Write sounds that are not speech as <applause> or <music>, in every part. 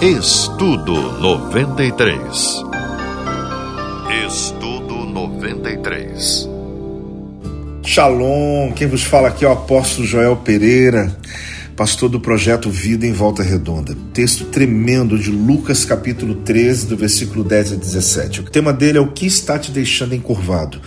Estudo 93. Estudo 93. Shalom, quem vos fala aqui é o apóstolo Joel Pereira, pastor do projeto Vida em Volta Redonda. Texto tremendo de Lucas capítulo 13, do versículo 10 a 17. O tema dele é o que está te deixando encurvado.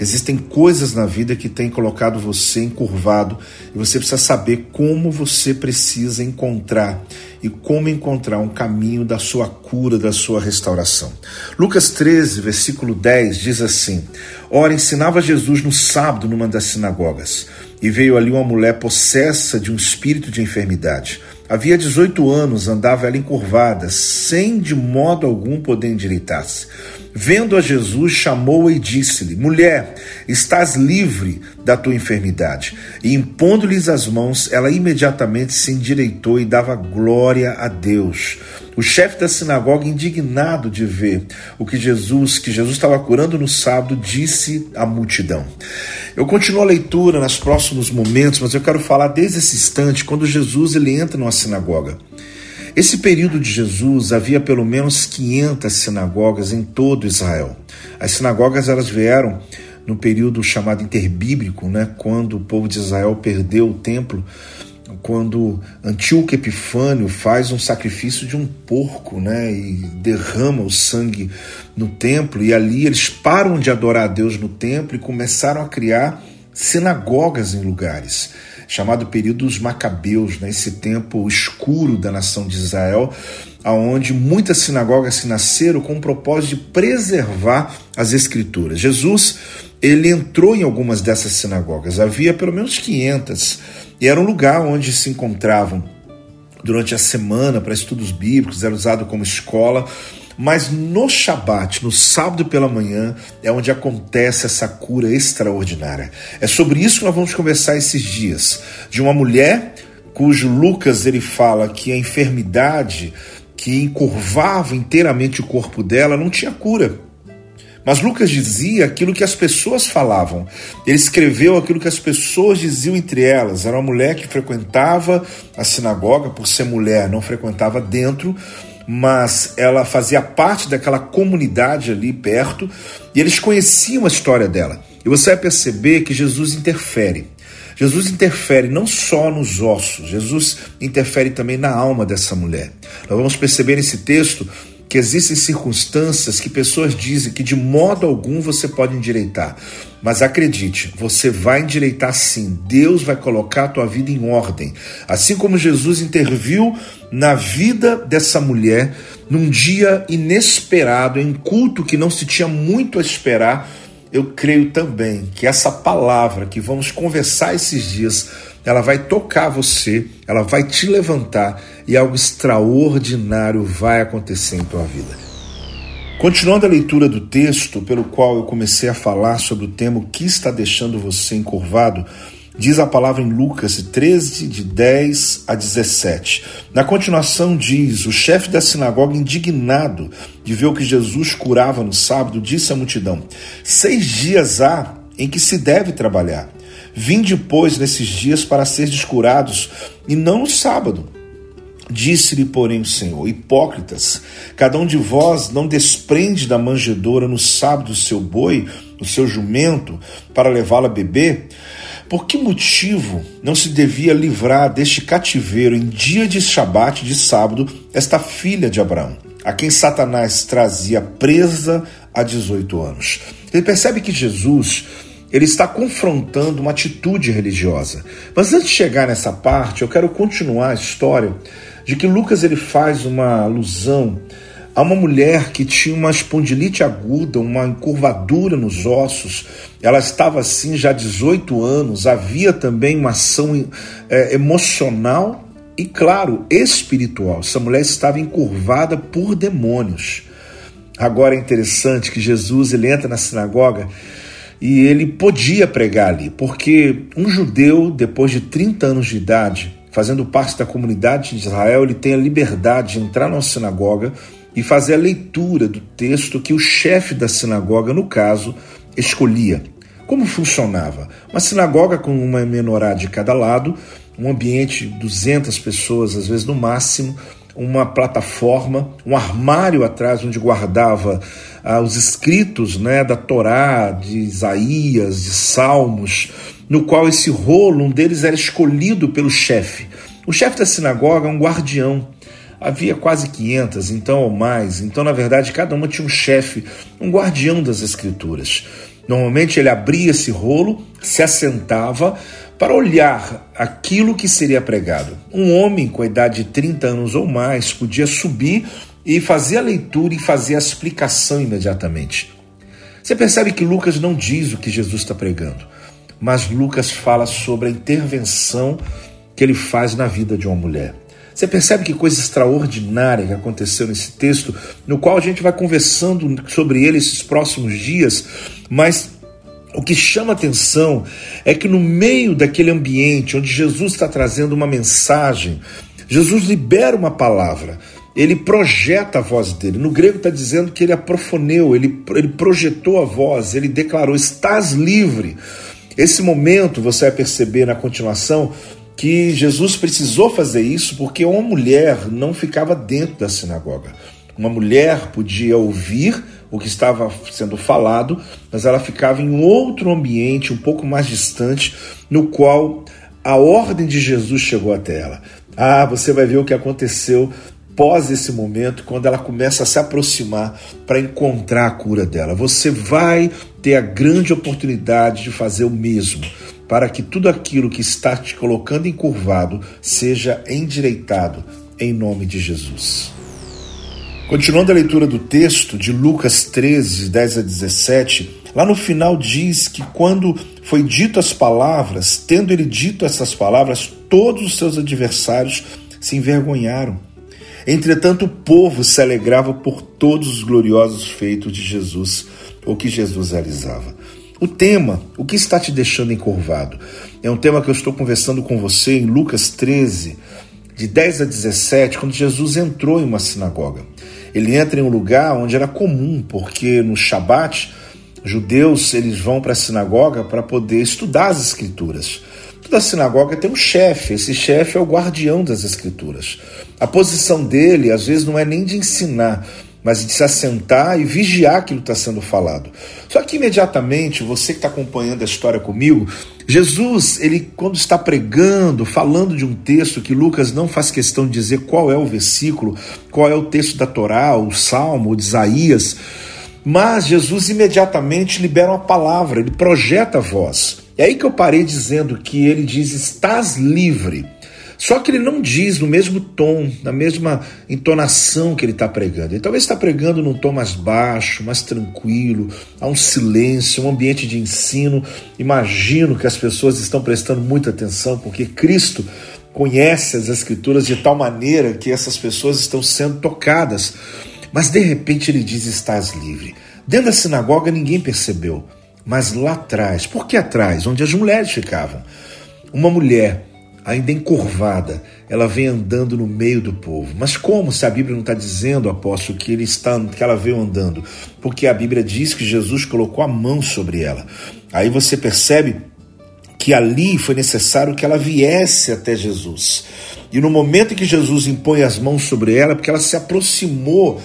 Existem coisas na vida que têm colocado você encurvado e você precisa saber como você precisa encontrar e como encontrar um caminho da sua cura, da sua restauração. Lucas 13, versículo 10 diz assim: Ora, ensinava Jesus no sábado numa das sinagogas, e veio ali uma mulher possessa de um espírito de enfermidade. Havia 18 anos, andava ela encurvada, sem de modo algum poder endireitar-se. Vendo a Jesus, chamou-a e disse-lhe: Mulher, estás livre da tua enfermidade. E impondo-lhes as mãos, ela imediatamente se endireitou e dava glória a Deus. O chefe da sinagoga, indignado de ver o que Jesus, que Jesus estava curando no sábado, disse à multidão. Eu continuo a leitura nos próximos momentos, mas eu quero falar desde esse instante, quando Jesus ele entra numa sinagoga. Esse período de Jesus havia pelo menos 500 sinagogas em todo Israel. As sinagogas elas vieram no período chamado interbíblico, né, quando o povo de Israel perdeu o templo, quando Antíoco Epifânio faz um sacrifício de um porco, né, e derrama o sangue no templo, e ali eles param de adorar a Deus no templo e começaram a criar sinagogas em lugares chamado período dos Macabeus, né, esse tempo escuro da nação de Israel, aonde muitas sinagogas se nasceram com o propósito de preservar as escrituras. Jesus, ele entrou em algumas dessas sinagogas, havia pelo menos 500, e era um lugar onde se encontravam durante a semana para estudos bíblicos, era usado como escola mas no Shabat, no sábado pela manhã, é onde acontece essa cura extraordinária. É sobre isso que nós vamos conversar esses dias. De uma mulher cujo Lucas ele fala que a enfermidade que encurvava inteiramente o corpo dela não tinha cura. Mas Lucas dizia aquilo que as pessoas falavam. Ele escreveu aquilo que as pessoas diziam entre elas. Era uma mulher que frequentava a sinagoga, por ser mulher, não frequentava dentro, mas ela fazia parte daquela comunidade ali perto e eles conheciam a história dela. E você vai perceber que Jesus interfere. Jesus interfere não só nos ossos, Jesus interfere também na alma dessa mulher. Nós vamos perceber nesse texto que existem circunstâncias que pessoas dizem que de modo algum você pode endireitar. Mas acredite, você vai endireitar sim. Deus vai colocar a tua vida em ordem. Assim como Jesus interviu na vida dessa mulher num dia inesperado, em culto que não se tinha muito a esperar, eu creio também que essa palavra que vamos conversar esses dias ela vai tocar você, ela vai te levantar e algo extraordinário vai acontecer em tua vida. Continuando a leitura do texto pelo qual eu comecei a falar sobre o tema o que está deixando você encurvado, diz a palavra em Lucas 13, de 10 a 17. Na continuação, diz: O chefe da sinagoga, indignado de ver o que Jesus curava no sábado, disse à multidão: Seis dias há em que se deve trabalhar. Vinde, pois, nesses dias para ser descurados, e não no sábado. Disse-lhe, porém, o Senhor: Hipócritas, cada um de vós não desprende da manjedoura no sábado o seu boi, o seu jumento, para levá-lo a beber? Por que motivo não se devia livrar deste cativeiro em dia de Shabat, de sábado, esta filha de Abraão, a quem Satanás trazia presa há 18 anos? Ele percebe que Jesus ele está confrontando uma atitude religiosa. Mas antes de chegar nessa parte, eu quero continuar a história de que Lucas ele faz uma alusão a uma mulher que tinha uma espondilite aguda, uma encurvadura nos ossos. Ela estava assim já há 18 anos. Havia também uma ação é, emocional e, claro, espiritual. Essa mulher estava encurvada por demônios. Agora é interessante que Jesus ele entra na sinagoga e ele podia pregar ali, porque um judeu, depois de 30 anos de idade, fazendo parte da comunidade de Israel, ele tem a liberdade de entrar na sinagoga e fazer a leitura do texto que o chefe da sinagoga, no caso, escolhia. Como funcionava? Uma sinagoga com uma menorá de cada lado, um ambiente de 200 pessoas, às vezes no máximo, uma plataforma, um armário atrás onde guardava ah, os escritos né, da Torá, de Isaías, de Salmos, no qual esse rolo, um deles era escolhido pelo chefe. O chefe da sinagoga é um guardião. Havia quase 500, então ou mais. Então, na verdade, cada uma tinha um chefe, um guardião das escrituras. Normalmente ele abria esse rolo, se assentava para olhar aquilo que seria pregado. Um homem com a idade de 30 anos ou mais podia subir e fazer a leitura e fazer a explicação imediatamente. Você percebe que Lucas não diz o que Jesus está pregando, mas Lucas fala sobre a intervenção que ele faz na vida de uma mulher. Você percebe que coisa extraordinária que aconteceu nesse texto, no qual a gente vai conversando sobre ele esses próximos dias, mas o que chama atenção é que no meio daquele ambiente onde Jesus está trazendo uma mensagem, Jesus libera uma palavra, ele projeta a voz dele. No grego está dizendo que ele aprofoneu, ele, ele projetou a voz, ele declarou: Estás livre. Esse momento você vai perceber na continuação que Jesus precisou fazer isso porque uma mulher não ficava dentro da sinagoga. Uma mulher podia ouvir o que estava sendo falado, mas ela ficava em outro ambiente, um pouco mais distante, no qual a ordem de Jesus chegou até ela. Ah, você vai ver o que aconteceu pós esse momento, quando ela começa a se aproximar para encontrar a cura dela. Você vai ter a grande oportunidade de fazer o mesmo para que tudo aquilo que está te colocando encurvado seja endireitado em nome de Jesus. Continuando a leitura do texto de Lucas 13, 10 a 17, lá no final diz que quando foi dito as palavras, tendo ele dito essas palavras, todos os seus adversários se envergonharam. Entretanto, o povo se alegrava por todos os gloriosos feitos de Jesus, o que Jesus realizava. O tema, o que está te deixando encurvado? É um tema que eu estou conversando com você em Lucas 13, de 10 a 17, quando Jesus entrou em uma sinagoga. Ele entra em um lugar onde era comum, porque no Shabat, judeus eles vão para a sinagoga para poder estudar as escrituras. Toda sinagoga tem um chefe, esse chefe é o guardião das escrituras. A posição dele, às vezes, não é nem de ensinar, mas de se assentar e vigiar aquilo que está sendo falado. Só que imediatamente, você que está acompanhando a história comigo, Jesus, ele quando está pregando, falando de um texto que Lucas não faz questão de dizer qual é o versículo, qual é o texto da Torá, o Salmo, o de Isaías, mas Jesus imediatamente libera uma palavra, ele projeta a voz. É aí que eu parei dizendo que ele diz: estás livre. Só que ele não diz no mesmo tom, na mesma entonação que ele está pregando. Ele talvez está pregando num tom mais baixo, mais tranquilo, há um silêncio, um ambiente de ensino. Imagino que as pessoas estão prestando muita atenção, porque Cristo conhece as Escrituras de tal maneira que essas pessoas estão sendo tocadas. Mas de repente ele diz: Estás livre. Dentro da sinagoga ninguém percebeu, mas lá atrás, por que atrás? Onde as mulheres ficavam. Uma mulher ainda encurvada, ela vem andando no meio do povo. Mas como se a Bíblia não está dizendo, apóstolo, que ele está, que ela veio andando? Porque a Bíblia diz que Jesus colocou a mão sobre ela. Aí você percebe que ali foi necessário que ela viesse até Jesus. E no momento em que Jesus impõe as mãos sobre ela, porque ela se aproximou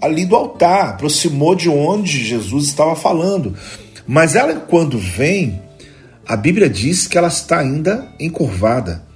ali do altar, aproximou de onde Jesus estava falando. Mas ela, quando vem, a Bíblia diz que ela está ainda encurvada.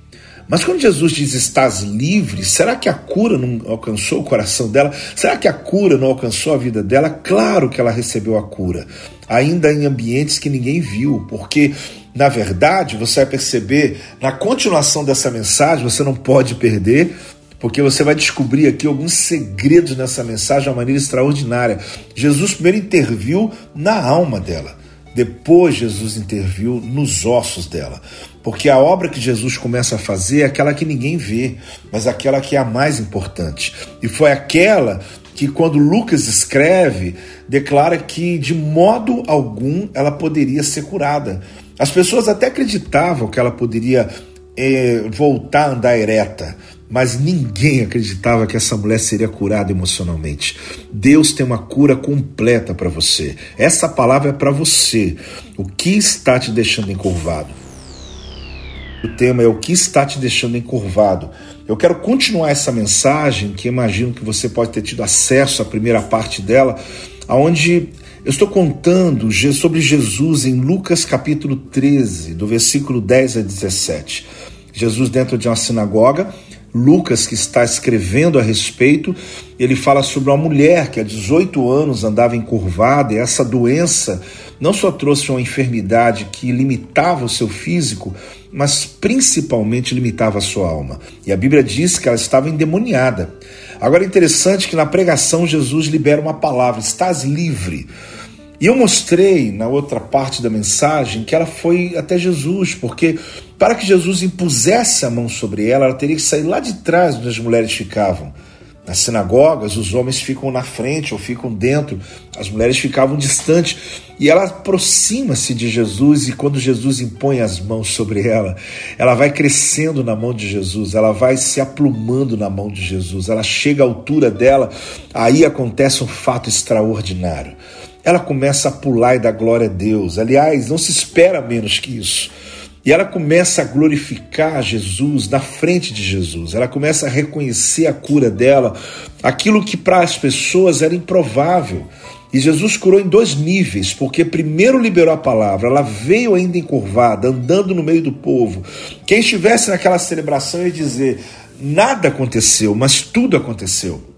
Mas quando Jesus diz estás livre, será que a cura não alcançou o coração dela? Será que a cura não alcançou a vida dela? Claro que ela recebeu a cura, ainda em ambientes que ninguém viu, porque na verdade você vai perceber na continuação dessa mensagem, você não pode perder, porque você vai descobrir aqui alguns segredos nessa mensagem de uma maneira extraordinária. Jesus primeiro interviu na alma dela. Depois Jesus interviu nos ossos dela, porque a obra que Jesus começa a fazer é aquela que ninguém vê, mas aquela que é a mais importante. E foi aquela que, quando Lucas escreve, declara que de modo algum ela poderia ser curada. As pessoas até acreditavam que ela poderia é, voltar a andar ereta, mas ninguém acreditava que essa mulher seria curada emocionalmente. Deus tem uma cura completa para você. Essa palavra é para você. O que está te deixando encurvado? O tema é o que está te deixando encurvado. Eu quero continuar essa mensagem, que imagino que você pode ter tido acesso à primeira parte dela, aonde eu estou contando sobre Jesus em Lucas capítulo 13, do versículo 10 a 17. Jesus dentro de uma sinagoga, Lucas, que está escrevendo a respeito, ele fala sobre uma mulher que há 18 anos andava encurvada e essa doença não só trouxe uma enfermidade que limitava o seu físico, mas principalmente limitava a sua alma. E a Bíblia diz que ela estava endemoniada. Agora é interessante que na pregação Jesus libera uma palavra: estás livre. E eu mostrei na outra parte da mensagem que ela foi até Jesus, porque para que Jesus impusesse a mão sobre ela, ela teria que sair lá de trás onde as mulheres ficavam. Nas sinagogas, os homens ficam na frente ou ficam dentro, as mulheres ficavam distantes. E ela aproxima-se de Jesus, e quando Jesus impõe as mãos sobre ela, ela vai crescendo na mão de Jesus, ela vai se aplumando na mão de Jesus, ela chega à altura dela, aí acontece um fato extraordinário ela começa a pular e dar glória a Deus. Aliás, não se espera menos que isso. E ela começa a glorificar Jesus na frente de Jesus. Ela começa a reconhecer a cura dela, aquilo que para as pessoas era improvável. E Jesus curou em dois níveis, porque primeiro liberou a palavra, ela veio ainda encurvada, andando no meio do povo. Quem estivesse naquela celebração ia dizer: nada aconteceu, mas tudo aconteceu.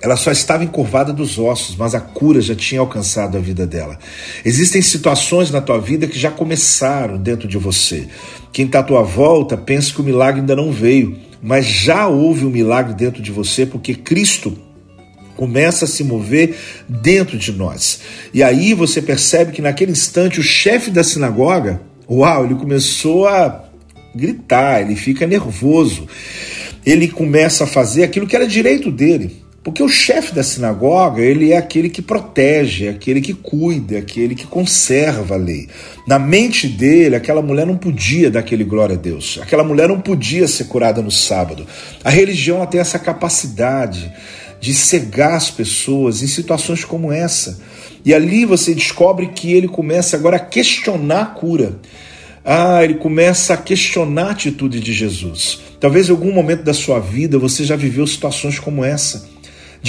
Ela só estava encurvada dos ossos, mas a cura já tinha alcançado a vida dela. Existem situações na tua vida que já começaram dentro de você. Quem está à tua volta pensa que o milagre ainda não veio, mas já houve um milagre dentro de você porque Cristo começa a se mover dentro de nós. E aí você percebe que naquele instante o chefe da sinagoga, uau, ele começou a gritar, ele fica nervoso. Ele começa a fazer aquilo que era direito dele porque o chefe da sinagoga, ele é aquele que protege, é aquele que cuida, é aquele que conserva a lei. Na mente dele, aquela mulher não podia dar aquele glória a Deus. Aquela mulher não podia ser curada no sábado. A religião tem essa capacidade de cegar as pessoas em situações como essa. E ali você descobre que ele começa agora a questionar a cura. Ah, ele começa a questionar a atitude de Jesus. Talvez em algum momento da sua vida você já viveu situações como essa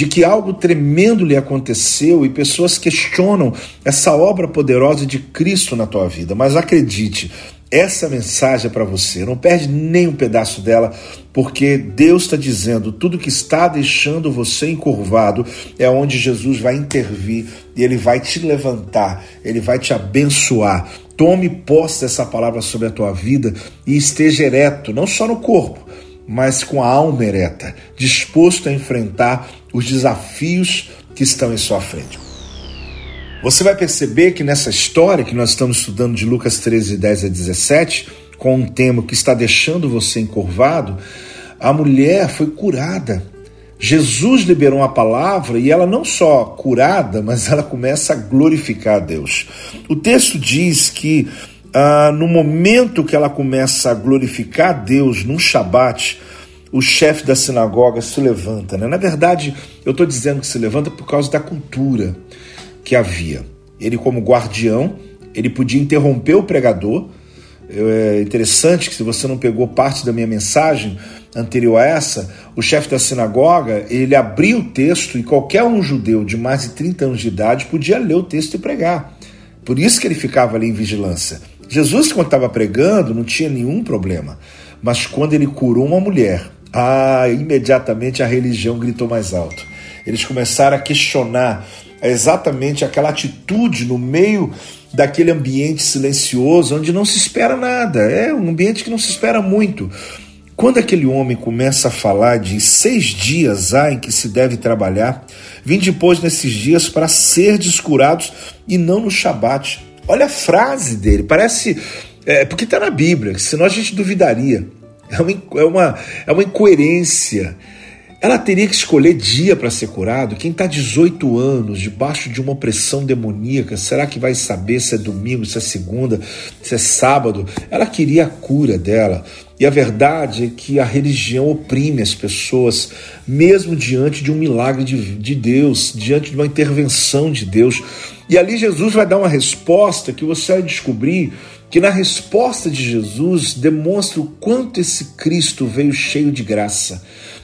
de que algo tremendo lhe aconteceu e pessoas questionam essa obra poderosa de Cristo na tua vida. Mas acredite, essa mensagem é para você. Não perde nem um pedaço dela, porque Deus está dizendo: tudo que está deixando você encurvado é onde Jesus vai intervir e ele vai te levantar, ele vai te abençoar. Tome posse dessa palavra sobre a tua vida e esteja ereto, não só no corpo, mas com a alma ereta, disposto a enfrentar os desafios que estão em sua frente. Você vai perceber que nessa história que nós estamos estudando de Lucas 13, 10 a 17, com um tema que está deixando você encurvado, a mulher foi curada. Jesus liberou uma palavra e ela não só curada, mas ela começa a glorificar a Deus. O texto diz que ah, no momento que ela começa a glorificar a Deus num Shabat, o chefe da sinagoga se levanta. Né? Na verdade, eu estou dizendo que se levanta por causa da cultura que havia. Ele, como guardião, ele podia interromper o pregador. É interessante que, se você não pegou parte da minha mensagem anterior a essa, o chefe da sinagoga ele abria o texto e qualquer um judeu de mais de 30 anos de idade podia ler o texto e pregar. Por isso que ele ficava ali em vigilância. Jesus, quando estava pregando, não tinha nenhum problema. Mas quando ele curou uma mulher, ah, imediatamente a religião gritou mais alto. Eles começaram a questionar exatamente aquela atitude no meio daquele ambiente silencioso onde não se espera nada. É um ambiente que não se espera muito. Quando aquele homem começa a falar de seis dias há em que se deve trabalhar, vim depois nesses dias para ser descurados e não no Shabat. Olha a frase dele, parece. É, porque está na Bíblia, senão a gente duvidaria. É uma, é uma, é uma incoerência. Ela teria que escolher dia para ser curado? Quem está 18 anos debaixo de uma opressão demoníaca, será que vai saber se é domingo, se é segunda, se é sábado? Ela queria a cura dela. E a verdade é que a religião oprime as pessoas, mesmo diante de um milagre de, de Deus, diante de uma intervenção de Deus. E ali Jesus vai dar uma resposta que você vai descobrir que na resposta de Jesus demonstra o quanto esse Cristo veio cheio de graça,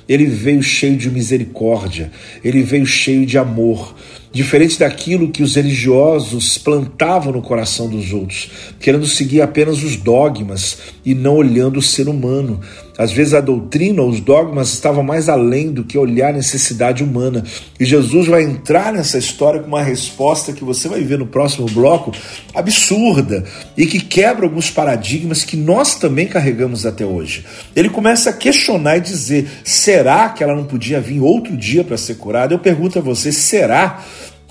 ele veio cheio de misericórdia, ele veio cheio de amor diferente daquilo que os religiosos plantavam no coração dos outros, querendo seguir apenas os dogmas e não olhando o ser humano. Às vezes a doutrina ou os dogmas estavam mais além do que olhar a necessidade humana. E Jesus vai entrar nessa história com uma resposta que você vai ver no próximo bloco absurda e que quebra alguns paradigmas que nós também carregamos até hoje. Ele começa a questionar e dizer: será que ela não podia vir outro dia para ser curada? Eu pergunto a você: será?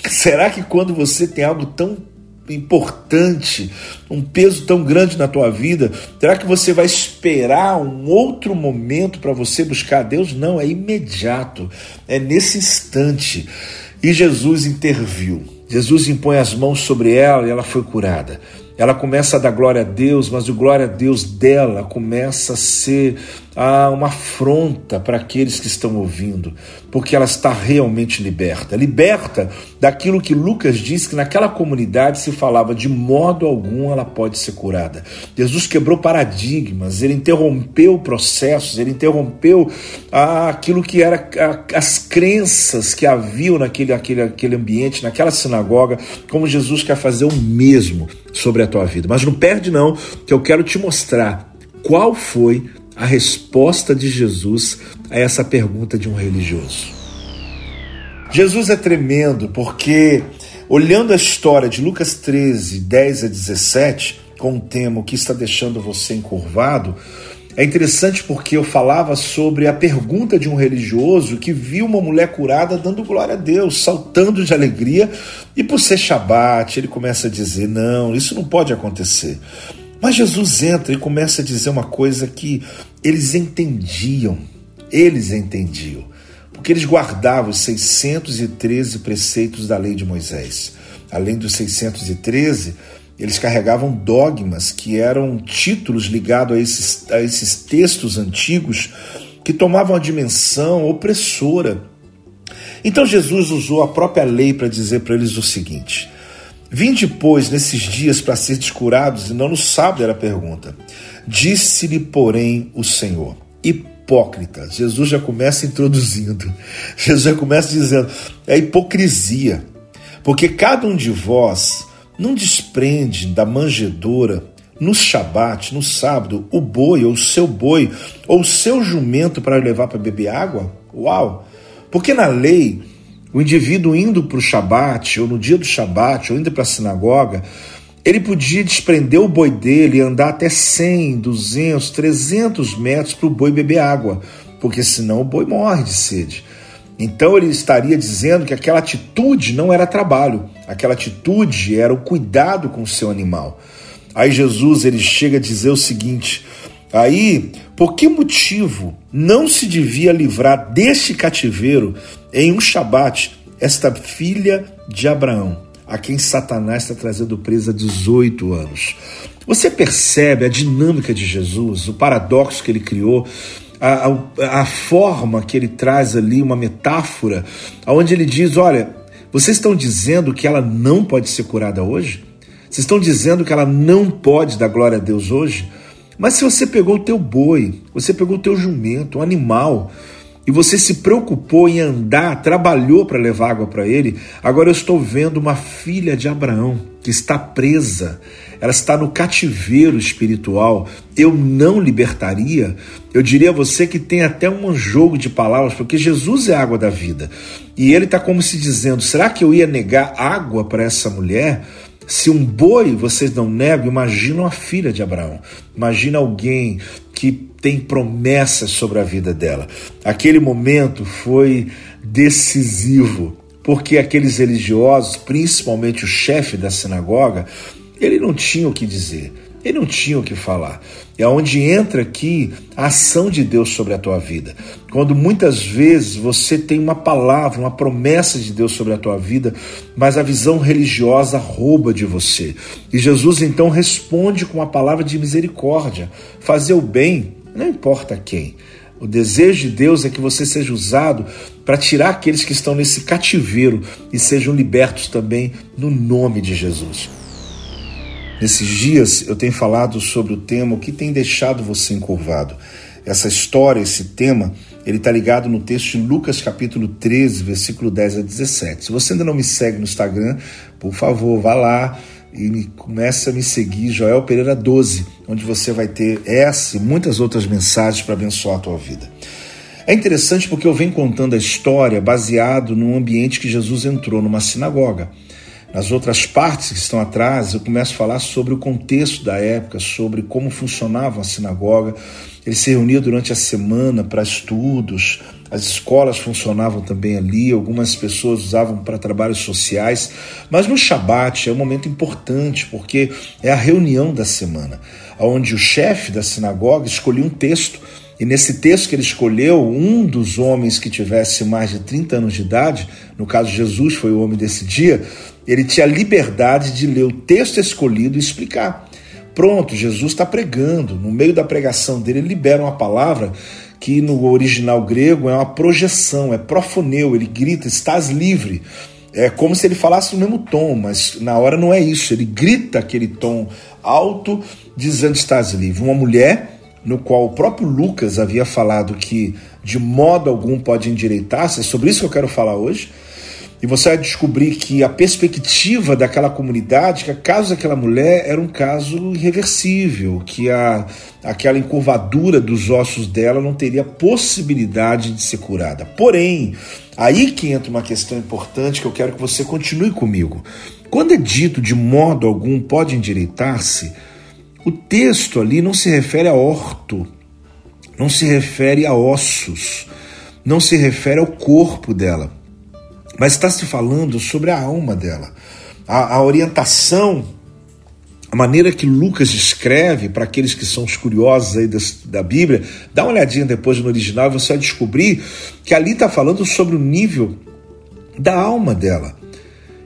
Será que quando você tem algo tão importante, um peso tão grande na tua vida, será que você vai esperar um outro momento para você buscar a Deus? Não, é imediato, é nesse instante. E Jesus interviu. Jesus impõe as mãos sobre ela e ela foi curada. Ela começa a dar glória a Deus, mas o glória a Deus dela começa a ser uma afronta para aqueles que estão ouvindo, porque ela está realmente liberta. Liberta daquilo que Lucas diz que naquela comunidade se falava de modo algum ela pode ser curada. Jesus quebrou paradigmas, ele interrompeu processos, ele interrompeu ah, aquilo que era ah, as crenças que haviam naquele, aquele, aquele ambiente, naquela sinagoga, como Jesus quer fazer o mesmo sobre a tua vida. Mas não perde não, que eu quero te mostrar qual foi a resposta de Jesus a essa pergunta de um religioso. Jesus é tremendo porque, olhando a história de Lucas 13, 10 a 17, com o tema O que está deixando você encurvado, é interessante porque eu falava sobre a pergunta de um religioso que viu uma mulher curada dando glória a Deus, saltando de alegria, e por ser Shabat, ele começa a dizer: não, isso não pode acontecer. Mas Jesus entra e começa a dizer uma coisa que eles entendiam, eles entendiam, porque eles guardavam os 613 preceitos da lei de Moisés. Além dos 613, eles carregavam dogmas que eram títulos ligados a esses, a esses textos antigos que tomavam a dimensão opressora. Então Jesus usou a própria lei para dizer para eles o seguinte: Vinde, pois, nesses dias para ser curados, e não no sábado, era a pergunta. Disse-lhe, porém, o Senhor: Hipócrita. Jesus já começa introduzindo. <laughs> Jesus já começa dizendo: é hipocrisia. Porque cada um de vós não desprende da manjedoura no Shabat, no sábado, o boi ou o seu boi ou o seu jumento para levar para beber água? Uau! Porque na lei o indivíduo indo para o Shabat, ou no dia do Shabat, ou indo para a sinagoga, ele podia desprender o boi dele e andar até 100, 200, 300 metros para o boi beber água, porque senão o boi morre de sede. Então ele estaria dizendo que aquela atitude não era trabalho, aquela atitude era o cuidado com o seu animal. Aí Jesus ele chega a dizer o seguinte: aí, por que motivo não se devia livrar deste cativeiro em um Shabat, esta filha de Abraão, a quem Satanás está trazendo presa há 18 anos. Você percebe a dinâmica de Jesus, o paradoxo que ele criou, a, a, a forma que ele traz ali, uma metáfora, onde ele diz: Olha, vocês estão dizendo que ela não pode ser curada hoje? Vocês estão dizendo que ela não pode dar glória a Deus hoje? Mas se você pegou o teu boi, você pegou o teu jumento, um animal, e você se preocupou em andar, trabalhou para levar água para ele, agora eu estou vendo uma filha de Abraão que está presa, ela está no cativeiro espiritual. Eu não libertaria? Eu diria a você que tem até um jogo de palavras, porque Jesus é a água da vida. E ele está como se dizendo: será que eu ia negar água para essa mulher? Se um boi vocês não negam, imagina a filha de Abraão. Imagina alguém que tem promessas sobre a vida dela. Aquele momento foi decisivo, porque aqueles religiosos, principalmente o chefe da sinagoga, ele não tinha o que dizer. Ele não tinha o que falar. É onde entra aqui a ação de Deus sobre a tua vida. Quando muitas vezes você tem uma palavra, uma promessa de Deus sobre a tua vida, mas a visão religiosa rouba de você. E Jesus então responde com uma palavra de misericórdia. Fazer o bem, não importa quem. O desejo de Deus é que você seja usado para tirar aqueles que estão nesse cativeiro e sejam libertos também no nome de Jesus. Nesses dias eu tenho falado sobre o tema o que tem deixado você encurvado. Essa história, esse tema, ele está ligado no texto de Lucas capítulo 13, versículo 10 a 17. Se você ainda não me segue no Instagram, por favor, vá lá e me, comece a me seguir, Joel Pereira 12, onde você vai ter essa e muitas outras mensagens para abençoar a tua vida. É interessante porque eu venho contando a história baseado num ambiente que Jesus entrou numa sinagoga. Nas outras partes que estão atrás, eu começo a falar sobre o contexto da época, sobre como funcionava a sinagoga. Ele se reunia durante a semana para estudos, as escolas funcionavam também ali, algumas pessoas usavam para trabalhos sociais, mas no Shabat é um momento importante porque é a reunião da semana, onde o chefe da sinagoga escolhia um texto e nesse texto que ele escolheu, um dos homens que tivesse mais de 30 anos de idade, no caso Jesus foi o homem desse dia, ele tinha liberdade de ler o texto escolhido e explicar. Pronto, Jesus está pregando. No meio da pregação dele, ele libera uma palavra que no original grego é uma projeção, é profoneu. Ele grita: estás livre. É como se ele falasse no mesmo tom, mas na hora não é isso. Ele grita aquele tom alto, dizendo: estás livre. Uma mulher, no qual o próprio Lucas havia falado que de modo algum pode endireitar-se, é sobre isso que eu quero falar hoje e você vai descobrir que a perspectiva daquela comunidade, que o caso daquela mulher era um caso irreversível, que a, aquela encurvadura dos ossos dela não teria possibilidade de ser curada. Porém, aí que entra uma questão importante que eu quero que você continue comigo. Quando é dito de modo algum pode endireitar-se, o texto ali não se refere a orto, não se refere a ossos, não se refere ao corpo dela mas está se falando sobre a alma dela. A, a orientação, a maneira que Lucas escreve, para aqueles que são os curiosos aí da, da Bíblia, dá uma olhadinha depois no original e você vai descobrir que ali está falando sobre o nível da alma dela.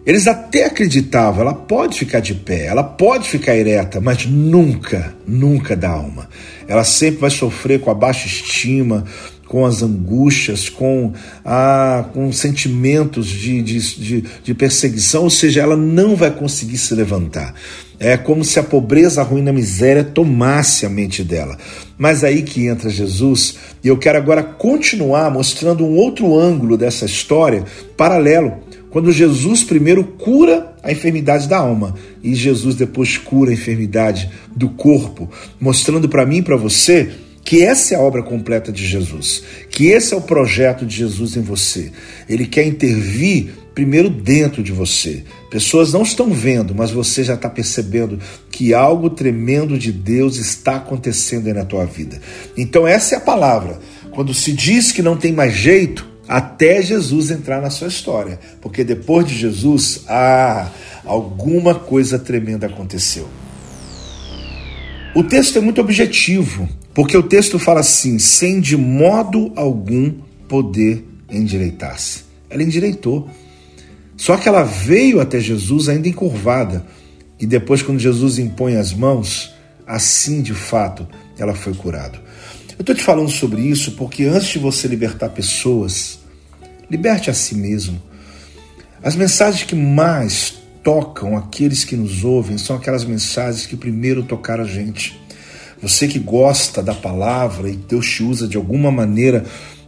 Eles até acreditavam, ela pode ficar de pé, ela pode ficar ereta, mas nunca, nunca da alma. Ela sempre vai sofrer com a baixa estima, com as angústias, com, a, com sentimentos de, de, de, de perseguição, ou seja, ela não vai conseguir se levantar. É como se a pobreza, a ruína, a miséria tomasse a mente dela. Mas aí que entra Jesus, e eu quero agora continuar mostrando um outro ângulo dessa história, paralelo, quando Jesus primeiro cura a enfermidade da alma e Jesus depois cura a enfermidade do corpo, mostrando para mim e para você que essa é a obra completa de Jesus, que esse é o projeto de Jesus em você. Ele quer intervir primeiro dentro de você. Pessoas não estão vendo, mas você já está percebendo que algo tremendo de Deus está acontecendo aí na tua vida. Então, essa é a palavra. Quando se diz que não tem mais jeito, até Jesus entrar na sua história, porque depois de Jesus, ah, alguma coisa tremenda aconteceu. O texto é muito objetivo. Porque o texto fala assim: sem de modo algum poder endireitar-se. Ela endireitou. Só que ela veio até Jesus ainda encurvada. E depois, quando Jesus impõe as mãos, assim de fato ela foi curada. Eu estou te falando sobre isso porque antes de você libertar pessoas, liberte a si mesmo. As mensagens que mais tocam aqueles que nos ouvem são aquelas mensagens que primeiro tocaram a gente. Você que gosta da palavra e Deus te usa de alguma maneira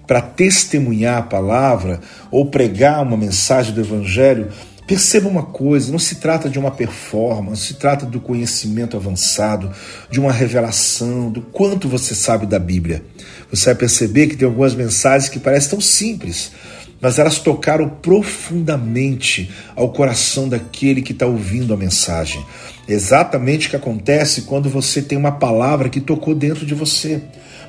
para testemunhar a palavra ou pregar uma mensagem do Evangelho, perceba uma coisa: não se trata de uma performance, se trata do conhecimento avançado, de uma revelação, do quanto você sabe da Bíblia. Você vai perceber que tem algumas mensagens que parecem tão simples, mas elas tocaram profundamente ao coração daquele que está ouvindo a mensagem. Exatamente o que acontece quando você tem uma palavra que tocou dentro de você,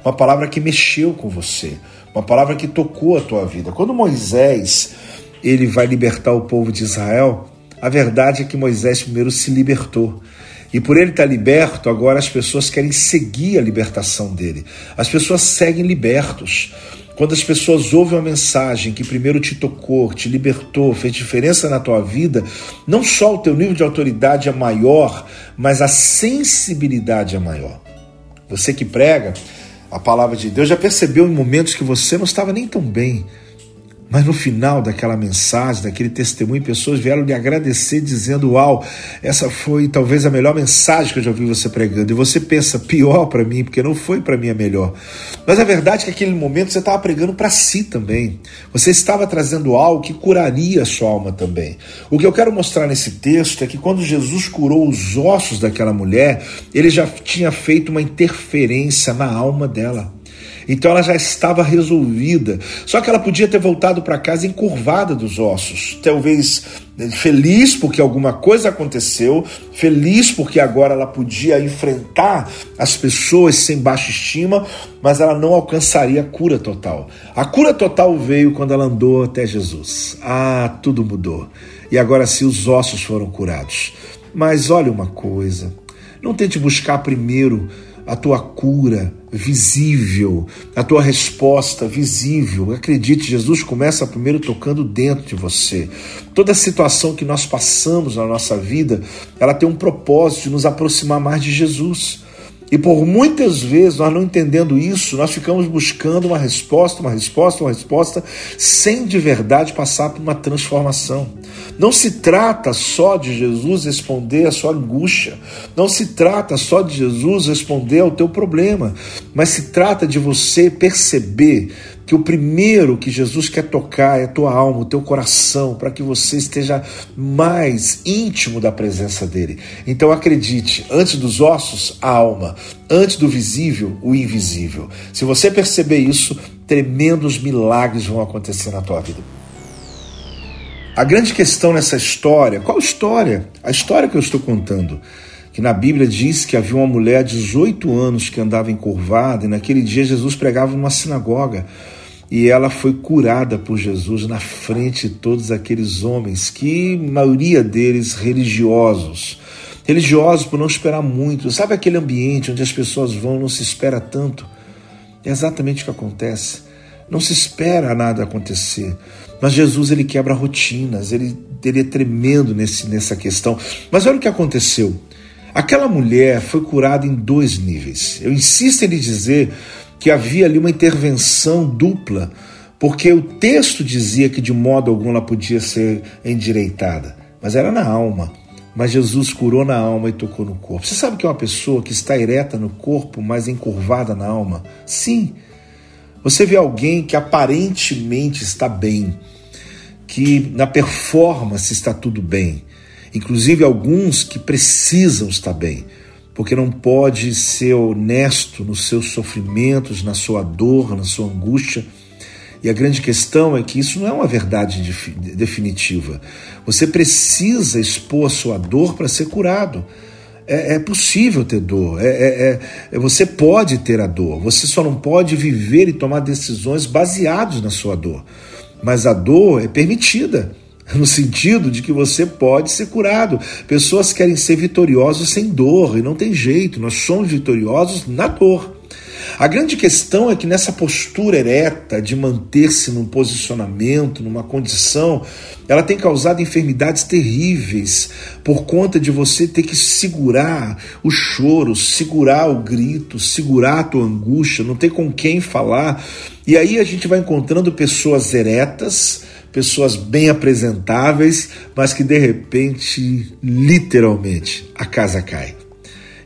uma palavra que mexeu com você, uma palavra que tocou a tua vida. Quando Moisés ele vai libertar o povo de Israel, a verdade é que Moisés primeiro se libertou. E por ele estar liberto, agora as pessoas querem seguir a libertação dele. As pessoas seguem libertos. Quando as pessoas ouvem uma mensagem que primeiro te tocou, te libertou, fez diferença na tua vida, não só o teu nível de autoridade é maior, mas a sensibilidade é maior. Você que prega a palavra de Deus já percebeu em momentos que você não estava nem tão bem, Mas no final daquela mensagem, daquele testemunho, pessoas vieram lhe agradecer, dizendo: Uau, essa foi talvez a melhor mensagem que eu já ouvi você pregando. E você pensa, pior para mim, porque não foi para mim a melhor. Mas a verdade é que naquele momento você estava pregando para si também. Você estava trazendo algo que curaria a sua alma também. O que eu quero mostrar nesse texto é que quando Jesus curou os ossos daquela mulher, ele já tinha feito uma interferência na alma dela. Então ela já estava resolvida. Só que ela podia ter voltado para casa encurvada dos ossos, talvez eh, feliz porque alguma coisa aconteceu, feliz porque agora ela podia enfrentar as pessoas sem baixa estima, mas ela não alcançaria a cura total. A cura total veio quando ela andou até Jesus. Ah, tudo mudou. E agora sim os ossos foram curados. Mas olha uma coisa, não tente buscar primeiro a tua cura visível, a tua resposta visível. Acredite, Jesus começa primeiro tocando dentro de você. Toda situação que nós passamos na nossa vida, ela tem um propósito de nos aproximar mais de Jesus. E por muitas vezes, nós não entendendo isso, nós ficamos buscando uma resposta, uma resposta, uma resposta, sem de verdade passar por uma transformação. Não se trata só de Jesus responder à sua angústia, não se trata só de Jesus responder ao teu problema, mas se trata de você perceber que o primeiro que Jesus quer tocar é a tua alma, o teu coração, para que você esteja mais íntimo da presença dele. Então acredite, antes dos ossos, a alma, antes do visível, o invisível. Se você perceber isso, tremendos milagres vão acontecer na tua vida. A grande questão nessa história, qual história? A história que eu estou contando que na Bíblia diz que havia uma mulher de 18 anos que andava encurvada, e naquele dia Jesus pregava numa sinagoga. E ela foi curada por Jesus na frente de todos aqueles homens, que maioria deles religiosos. Religiosos por não esperar muito. Sabe aquele ambiente onde as pessoas vão, não se espera tanto? É exatamente o que acontece. Não se espera nada acontecer. Mas Jesus ele quebra rotinas, ele, ele é tremendo nesse, nessa questão. Mas olha o que aconteceu. Aquela mulher foi curada em dois níveis. Eu insisto em lhe dizer que havia ali uma intervenção dupla, porque o texto dizia que de modo algum ela podia ser endireitada, mas era na alma. Mas Jesus curou na alma e tocou no corpo. Você sabe que é uma pessoa que está ereta no corpo, mas encurvada na alma? Sim. Você vê alguém que aparentemente está bem, que na performance está tudo bem, inclusive alguns que precisam estar bem, porque não pode ser honesto nos seus sofrimentos, na sua dor, na sua angústia. E a grande questão é que isso não é uma verdade definitiva. Você precisa expor a sua dor para ser curado. É, é, possível ter dor, é, é, é, você pode ter a dor, você só não pode viver e tomar decisões baseadas na sua dor. Mas a dor é permitida <laughs> no sentido de que você pode ser curado. Pessoas querem ser vitoriosos sem dor e não tem jeito, nós somos vitoriosos na dor. A grande questão é que nessa postura ereta de manter-se num posicionamento, numa condição, ela tem causado enfermidades terríveis por conta de você ter que segurar o choro, segurar o grito, segurar a tua angústia, não ter com quem falar. E aí a gente vai encontrando pessoas eretas, pessoas bem apresentáveis, mas que de repente, literalmente, a casa cai.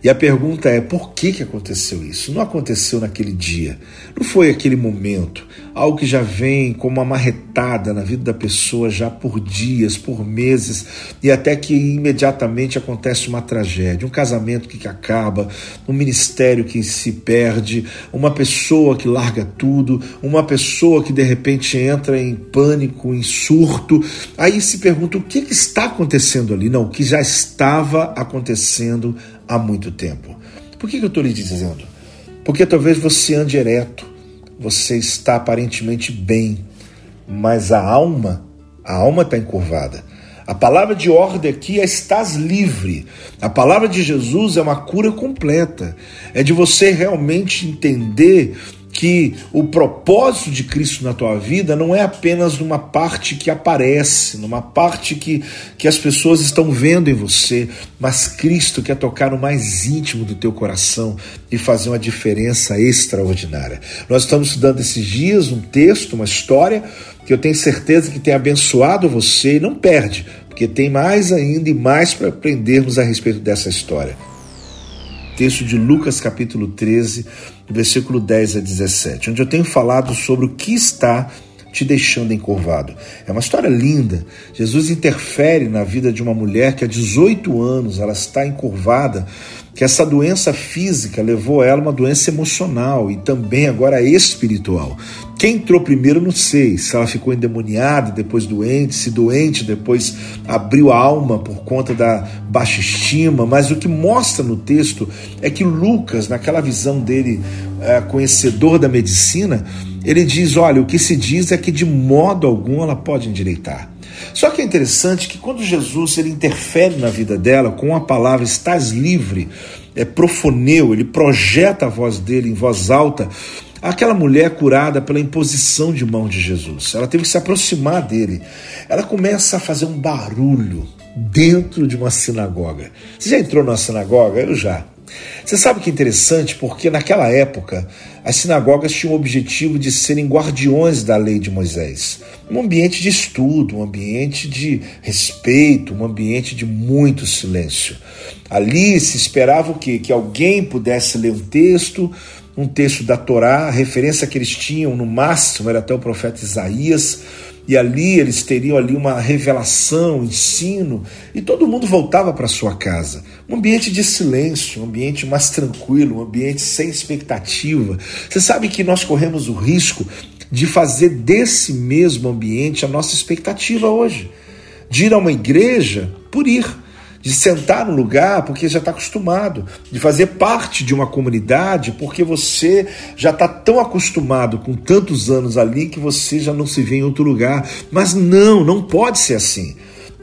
E a pergunta é: por que, que aconteceu isso? Não aconteceu naquele dia, não foi aquele momento, algo que já vem como uma marretada na vida da pessoa já por dias, por meses, e até que imediatamente acontece uma tragédia, um casamento que acaba, um ministério que se perde, uma pessoa que larga tudo, uma pessoa que de repente entra em pânico, em surto. Aí se pergunta o que, que está acontecendo ali? Não, o que já estava acontecendo há muito tempo. Por que, que eu estou lhe dizendo? Porque talvez você ande ereto, você está aparentemente bem, mas a alma, a alma está encurvada. A palavra de ordem aqui é estás livre. A palavra de Jesus é uma cura completa. É de você realmente entender que o propósito de Cristo na tua vida não é apenas numa parte que aparece, numa parte que, que as pessoas estão vendo em você, mas Cristo quer tocar no mais íntimo do teu coração e fazer uma diferença extraordinária. Nós estamos estudando esses dias um texto, uma história que eu tenho certeza que tem abençoado você e não perde, porque tem mais ainda e mais para aprendermos a respeito dessa história texto de Lucas capítulo 13, versículo 10 a 17, onde eu tenho falado sobre o que está te deixando encurvado. É uma história linda. Jesus interfere na vida de uma mulher que há 18 anos ela está encurvada, que essa doença física levou ela uma doença emocional e também agora espiritual. Quem entrou primeiro, não sei. Se ela ficou endemoniada, depois doente, se doente, depois abriu a alma por conta da baixa estima. Mas o que mostra no texto é que Lucas, naquela visão dele, é, conhecedor da medicina, ele diz: olha, o que se diz é que de modo algum ela pode endireitar. Só que é interessante que quando Jesus ele interfere na vida dela com a palavra estás livre, é profoneu, ele projeta a voz dele em voz alta, aquela mulher curada pela imposição de mão de Jesus. Ela teve que se aproximar dele. Ela começa a fazer um barulho dentro de uma sinagoga. Você já entrou numa sinagoga? Eu já. Você sabe que é interessante porque naquela época as sinagogas tinham o objetivo de serem guardiões da lei de Moisés. Um ambiente de estudo, um ambiente de respeito, um ambiente de muito silêncio. Ali se esperava o quê? Que alguém pudesse ler um texto, um texto da Torá, a referência que eles tinham no máximo era até o profeta Isaías e ali eles teriam ali uma revelação, ensino, e todo mundo voltava para sua casa. Um ambiente de silêncio, um ambiente mais tranquilo, um ambiente sem expectativa. Você sabe que nós corremos o risco de fazer desse mesmo ambiente a nossa expectativa hoje. De ir a uma igreja por ir de sentar no lugar porque já está acostumado, de fazer parte de uma comunidade porque você já está tão acostumado com tantos anos ali que você já não se vê em outro lugar. Mas não, não pode ser assim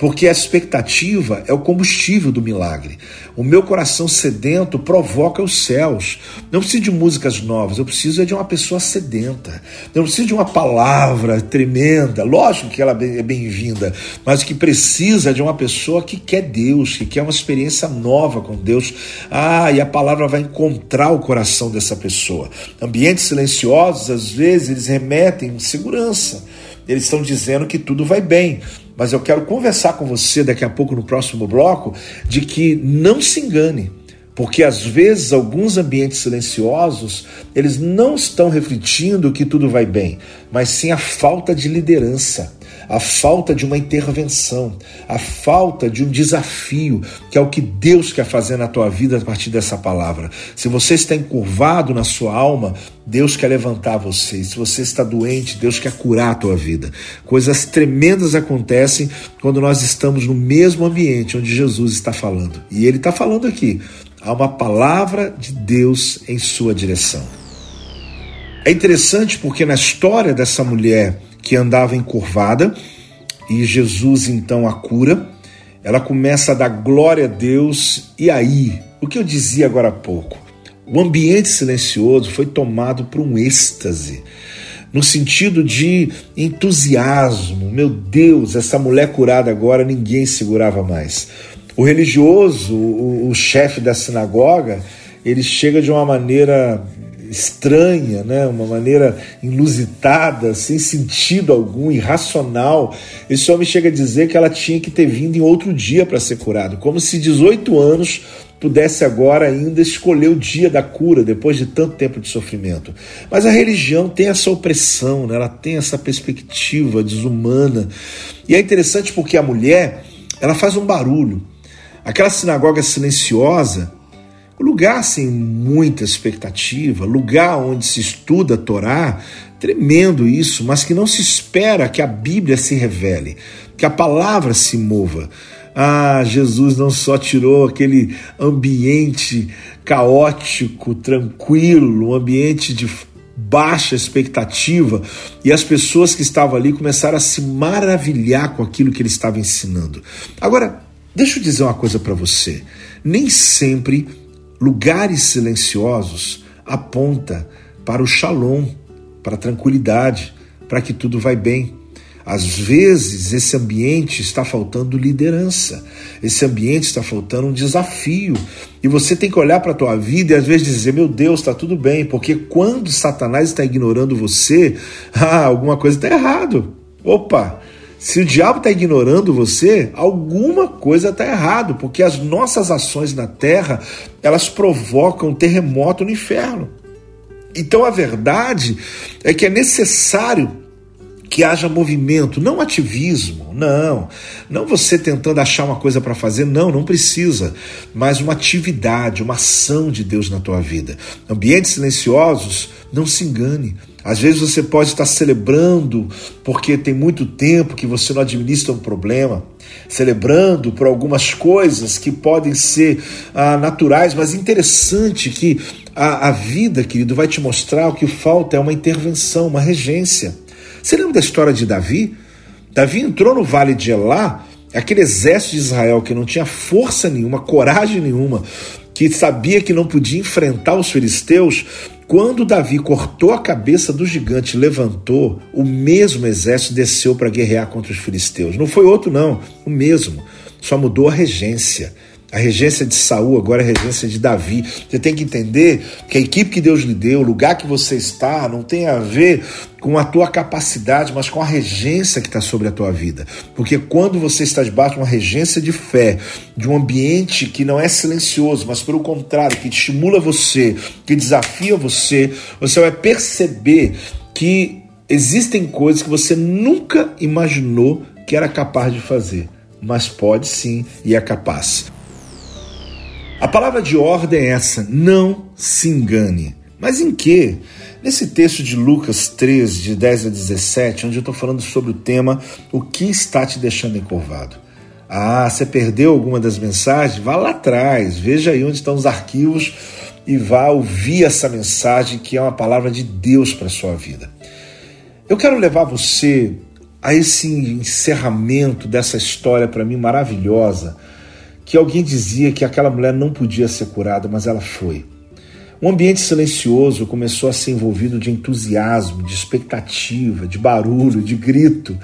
porque a expectativa é o combustível do milagre. O meu coração sedento provoca os céus. Não preciso de músicas novas, eu preciso é de uma pessoa sedenta. Não preciso de uma palavra tremenda. Lógico que ela é bem-vinda, mas o que precisa é de uma pessoa que quer Deus, que quer uma experiência nova com Deus. Ah, e a palavra vai encontrar o coração dessa pessoa. Ambientes silenciosos, às vezes, eles remetem segurança. Eles estão dizendo que tudo vai bem, mas eu quero conversar com você daqui a pouco no próximo bloco de que não se engane, porque às vezes alguns ambientes silenciosos, eles não estão refletindo que tudo vai bem, mas sim a falta de liderança a falta de uma intervenção, a falta de um desafio, que é o que Deus quer fazer na tua vida a partir dessa palavra. Se você está encurvado na sua alma, Deus quer levantar você. Se você está doente, Deus quer curar a tua vida. Coisas tremendas acontecem quando nós estamos no mesmo ambiente onde Jesus está falando. E ele está falando aqui. Há uma palavra de Deus em sua direção. É interessante porque na história dessa mulher que andava encurvada e Jesus então a cura. Ela começa a dar glória a Deus e aí, o que eu dizia agora há pouco, o ambiente silencioso foi tomado por um êxtase, no sentido de entusiasmo. Meu Deus, essa mulher curada agora ninguém segurava mais. O religioso, o, o chefe da sinagoga, ele chega de uma maneira estranha, né? uma maneira inusitada, sem sentido algum, irracional. Esse homem chega a dizer que ela tinha que ter vindo em outro dia para ser curado, como se 18 anos pudesse agora ainda escolher o dia da cura depois de tanto tempo de sofrimento. Mas a religião tem essa opressão, né? ela tem essa perspectiva desumana. E é interessante porque a mulher, ela faz um barulho. Aquela sinagoga silenciosa, lugar sem muita expectativa, lugar onde se estuda a Torá, tremendo isso, mas que não se espera que a Bíblia se revele, que a palavra se mova. Ah, Jesus não só tirou aquele ambiente caótico, tranquilo, um ambiente de baixa expectativa, e as pessoas que estavam ali começaram a se maravilhar com aquilo que ele estava ensinando. Agora, deixa eu dizer uma coisa para você: nem sempre lugares silenciosos aponta para o shalom, para a tranquilidade, para que tudo vai bem. Às vezes, esse ambiente está faltando liderança, esse ambiente está faltando um desafio. E você tem que olhar para a tua vida e às vezes dizer: Meu Deus, está tudo bem, porque quando Satanás está ignorando você, <laughs> ah, alguma coisa está errado. Opa! Se o diabo está ignorando você, alguma coisa está errado, porque as nossas ações na terra elas provocam um terremoto no inferno. Então a verdade é que é necessário que haja movimento, não ativismo, não, não você tentando achar uma coisa para fazer, não, não precisa, mas uma atividade, uma ação de Deus na tua vida. Ambientes silenciosos, não se engane. Às vezes você pode estar celebrando porque tem muito tempo que você não administra um problema, celebrando por algumas coisas que podem ser ah, naturais, mas interessante que a, a vida, querido, vai te mostrar o que falta é uma intervenção, uma regência. Você lembra da história de Davi? Davi entrou no vale de Elá, aquele exército de Israel que não tinha força nenhuma, coragem nenhuma, que sabia que não podia enfrentar os filisteus. Quando Davi cortou a cabeça do gigante, levantou, o mesmo exército desceu para guerrear contra os filisteus. Não foi outro, não, o mesmo. Só mudou a regência. A regência de Saul agora é a regência de Davi. Você tem que entender que a equipe que Deus lhe deu, o lugar que você está, não tem a ver com a tua capacidade, mas com a regência que está sobre a tua vida. Porque quando você está debaixo de uma regência de fé, de um ambiente que não é silencioso, mas pelo contrário, que estimula você, que desafia você, você vai perceber que existem coisas que você nunca imaginou que era capaz de fazer, mas pode sim e é capaz. A palavra de ordem é essa: não se engane. Mas em que? Nesse texto de Lucas 13, de 10 a 17, onde eu estou falando sobre o tema O que está te deixando encurvado? Ah, você perdeu alguma das mensagens? Vá lá atrás, veja aí onde estão os arquivos e vá ouvir essa mensagem que é uma palavra de Deus para a sua vida. Eu quero levar você a esse encerramento dessa história para mim maravilhosa que alguém dizia que aquela mulher não podia ser curada, mas ela foi. Um ambiente silencioso começou a ser envolvido de entusiasmo, de expectativa, de barulho, de grito.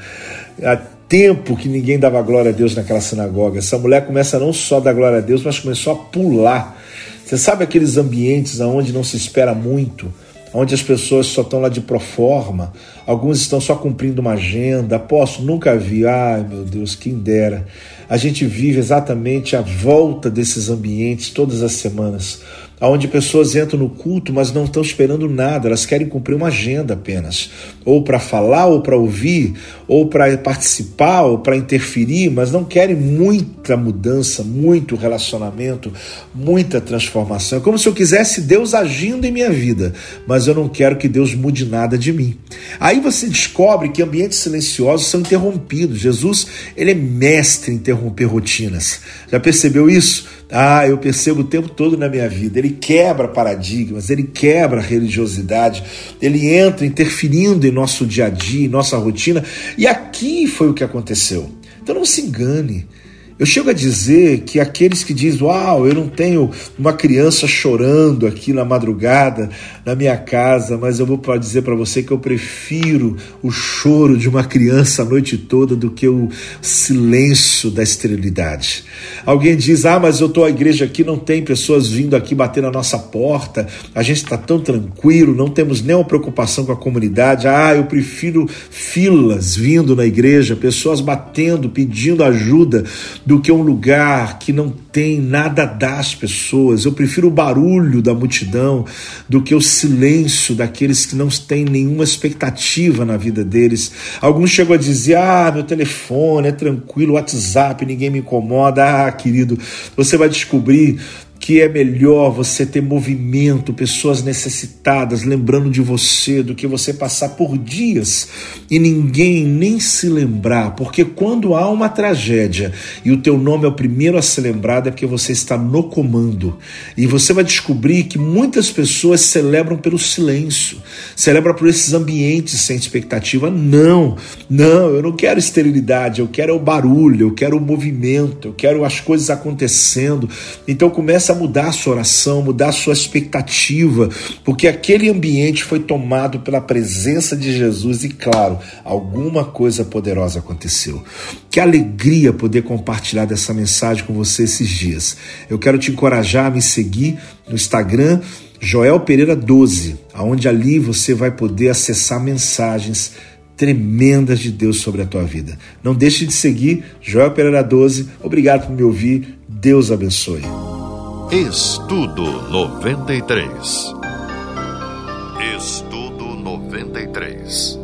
Há tempo que ninguém dava glória a Deus naquela sinagoga. Essa mulher começa não só a dar glória a Deus, mas começou a pular. Você sabe aqueles ambientes onde não se espera muito, onde as pessoas só estão lá de proforma, alguns estão só cumprindo uma agenda. Posso, nunca vi. Ai, meu Deus, quem dera. A gente vive exatamente a volta desses ambientes todas as semanas onde pessoas entram no culto, mas não estão esperando nada, elas querem cumprir uma agenda apenas, ou para falar, ou para ouvir, ou para participar, ou para interferir, mas não querem muita mudança, muito relacionamento, muita transformação. É como se eu quisesse Deus agindo em minha vida, mas eu não quero que Deus mude nada de mim. Aí você descobre que ambientes silenciosos são interrompidos. Jesus, ele é mestre em interromper rotinas. Já percebeu isso? Ah, eu percebo o tempo todo na minha vida. Ele quebra paradigmas, ele quebra religiosidade, ele entra interferindo em nosso dia a dia, em nossa rotina. E aqui foi o que aconteceu. Então não se engane. Eu chego a dizer que aqueles que dizem, uau, eu não tenho uma criança chorando aqui na madrugada na minha casa, mas eu vou dizer para você que eu prefiro o choro de uma criança a noite toda do que o silêncio da esterilidade. Alguém diz, ah, mas eu estou à igreja aqui, não tem pessoas vindo aqui bater na nossa porta, a gente está tão tranquilo, não temos nenhuma preocupação com a comunidade. Ah, eu prefiro filas vindo na igreja, pessoas batendo, pedindo ajuda do que um lugar que não tem nada das pessoas. Eu prefiro o barulho da multidão do que o silêncio daqueles que não têm nenhuma expectativa na vida deles. Alguns chegam a dizer: Ah, meu telefone é tranquilo, WhatsApp, ninguém me incomoda. Ah, querido, você vai descobrir que é melhor você ter movimento, pessoas necessitadas lembrando de você, do que você passar por dias e ninguém nem se lembrar, porque quando há uma tragédia e o teu nome é o primeiro a ser lembrado é porque você está no comando. E você vai descobrir que muitas pessoas celebram pelo silêncio, celebram por esses ambientes sem expectativa. Não, não, eu não quero esterilidade, eu quero o barulho, eu quero o movimento, eu quero as coisas acontecendo. Então começa A mudar a sua oração, mudar a sua expectativa, porque aquele ambiente foi tomado pela presença de Jesus e, claro, alguma coisa poderosa aconteceu. Que alegria poder compartilhar dessa mensagem com você esses dias. Eu quero te encorajar a me seguir no Instagram Joel Pereira 12, aonde ali você vai poder acessar mensagens tremendas de Deus sobre a tua vida. Não deixe de seguir Joel Pereira 12. Obrigado por me ouvir. Deus abençoe. Estudo 93. Estudo 93.